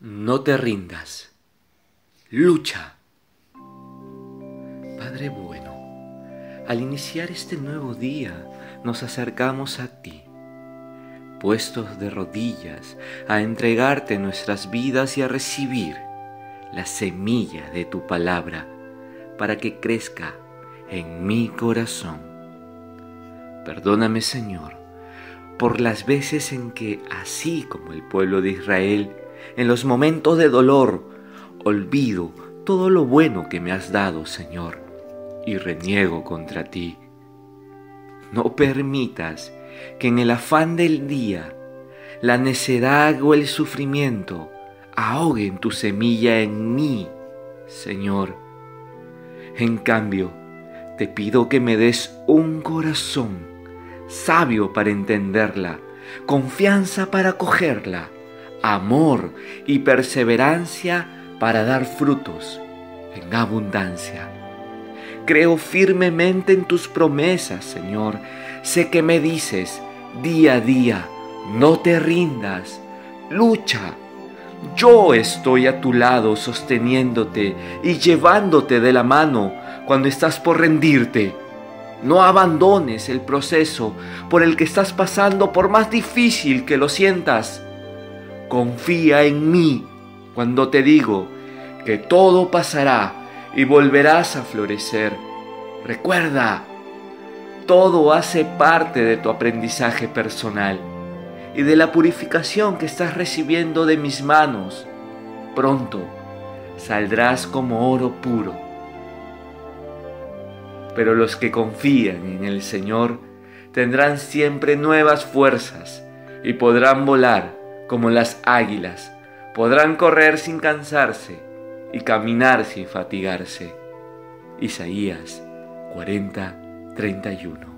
No te rindas. Lucha. Padre bueno, al iniciar este nuevo día nos acercamos a ti, puestos de rodillas a entregarte nuestras vidas y a recibir la semilla de tu palabra para que crezca en mi corazón. Perdóname Señor por las veces en que, así como el pueblo de Israel, en los momentos de dolor, olvido todo lo bueno que me has dado, Señor, y reniego contra ti. No permitas que en el afán del día la necedad o el sufrimiento ahoguen tu semilla en mí, Señor. En cambio, te pido que me des un corazón sabio para entenderla, confianza para cogerla amor y perseverancia para dar frutos en abundancia. Creo firmemente en tus promesas, Señor. Sé que me dices día a día, no te rindas, lucha. Yo estoy a tu lado sosteniéndote y llevándote de la mano cuando estás por rendirte. No abandones el proceso por el que estás pasando por más difícil que lo sientas confía en mí cuando te digo que todo pasará y volverás a florecer. Recuerda, todo hace parte de tu aprendizaje personal y de la purificación que estás recibiendo de mis manos. Pronto saldrás como oro puro. Pero los que confían en el Señor tendrán siempre nuevas fuerzas y podrán volar como las águilas, podrán correr sin cansarse y caminar sin fatigarse. Isaías 40, 31.